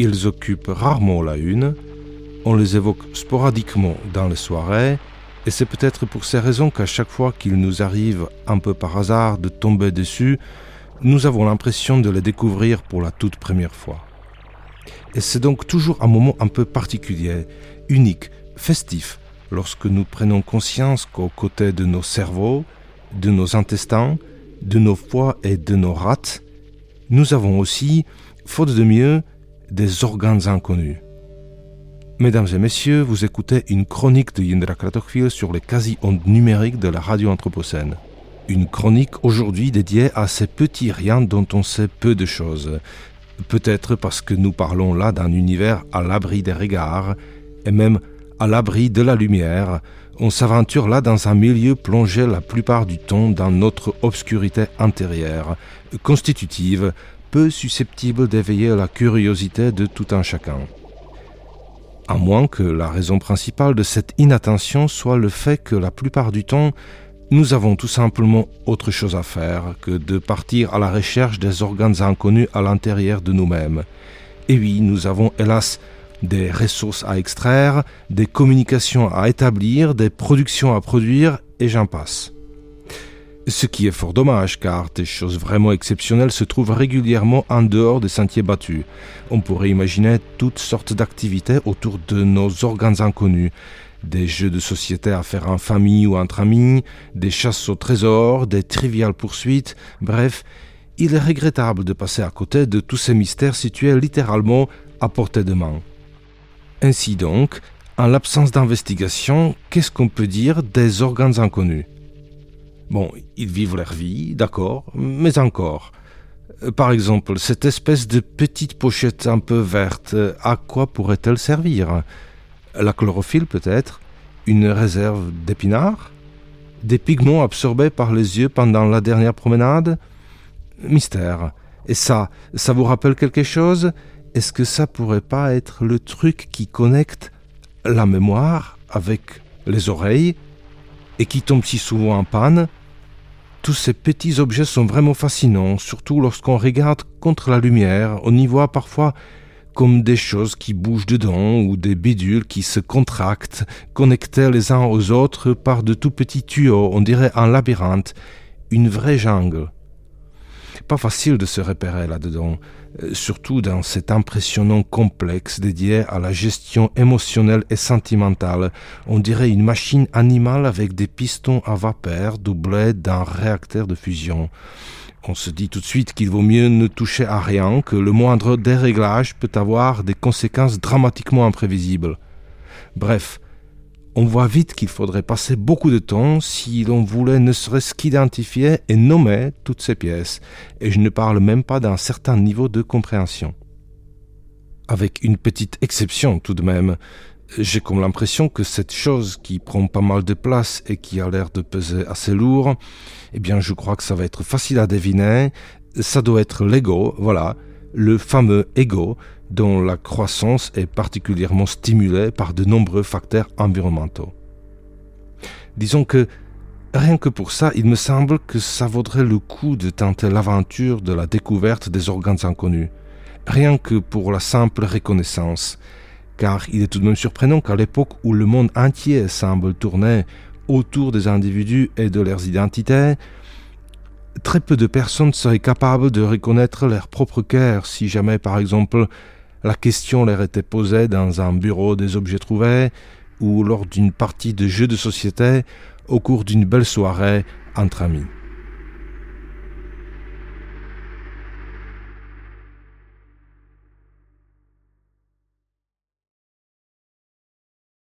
Ils occupent rarement la une, on les évoque sporadiquement dans les soirées, et c'est peut-être pour ces raisons qu'à chaque fois qu'il nous arrive un peu par hasard de tomber dessus, nous avons l'impression de les découvrir pour la toute première fois. Et c'est donc toujours un moment un peu particulier, unique, festif, lorsque nous prenons conscience qu'aux côtés de nos cerveaux, de nos intestins, de nos foies et de nos rats, nous avons aussi, faute de mieux, des organes inconnus. Mesdames et messieurs, vous écoutez une chronique de Yindra Kratochvil sur les quasi-ondes numériques de la radio anthropocène. Une chronique aujourd'hui dédiée à ces petits riens dont on sait peu de choses. Peut-être parce que nous parlons là d'un univers à l'abri des regards et même à l'abri de la lumière. On s'aventure là dans un milieu plongé la plupart du temps dans notre obscurité intérieure, constitutive, peu susceptible d'éveiller la curiosité de tout un chacun à moins que la raison principale de cette inattention soit le fait que la plupart du temps, nous avons tout simplement autre chose à faire que de partir à la recherche des organes inconnus à l'intérieur de nous-mêmes. Et oui, nous avons hélas des ressources à extraire, des communications à établir, des productions à produire, et j'en passe. Ce qui est fort dommage car des choses vraiment exceptionnelles se trouvent régulièrement en dehors des sentiers battus. On pourrait imaginer toutes sortes d'activités autour de nos organes inconnus. Des jeux de société à faire en famille ou entre amis, des chasses au trésor, des triviales poursuites, bref, il est regrettable de passer à côté de tous ces mystères situés littéralement à portée de main. Ainsi donc, en l'absence d'investigation, qu'est-ce qu'on peut dire des organes inconnus? Bon, ils vivent leur vie, d'accord, mais encore. Euh, par exemple, cette espèce de petite pochette un peu verte, à quoi pourrait-elle servir? La chlorophylle peut-être? Une réserve d'épinards? Des pigments absorbés par les yeux pendant la dernière promenade? Mystère. Et ça, ça vous rappelle quelque chose? Est-ce que ça pourrait pas être le truc qui connecte la mémoire avec les oreilles et qui tombe si souvent en panne? Tous ces petits objets sont vraiment fascinants, surtout lorsqu'on regarde contre la lumière, on y voit parfois comme des choses qui bougent dedans ou des bidules qui se contractent, connectés les uns aux autres par de tout petits tuyaux, on dirait un labyrinthe, une vraie jungle. Pas facile de se repérer là-dedans, euh, surtout dans cet impressionnant complexe dédié à la gestion émotionnelle et sentimentale. On dirait une machine animale avec des pistons à vapeur doublés d'un réacteur de fusion. On se dit tout de suite qu'il vaut mieux ne toucher à rien, que le moindre déréglage peut avoir des conséquences dramatiquement imprévisibles. Bref, on voit vite qu'il faudrait passer beaucoup de temps si l'on voulait ne serait-ce qu'identifier et nommer toutes ces pièces, et je ne parle même pas d'un certain niveau de compréhension. Avec une petite exception tout de même, j'ai comme l'impression que cette chose qui prend pas mal de place et qui a l'air de peser assez lourd, eh bien je crois que ça va être facile à deviner, ça doit être l'ego, voilà, le fameux ego dont la croissance est particulièrement stimulée par de nombreux facteurs environnementaux. Disons que rien que pour ça, il me semble que ça vaudrait le coup de tenter l'aventure de la découverte des organes inconnus, rien que pour la simple reconnaissance, car il est tout de même surprenant qu'à l'époque où le monde entier semble tourner autour des individus et de leurs identités, très peu de personnes seraient capables de reconnaître leur propre cœur si jamais, par exemple, la question leur était posée dans un bureau des objets trouvés ou lors d'une partie de jeu de société au cours d'une belle soirée entre amis.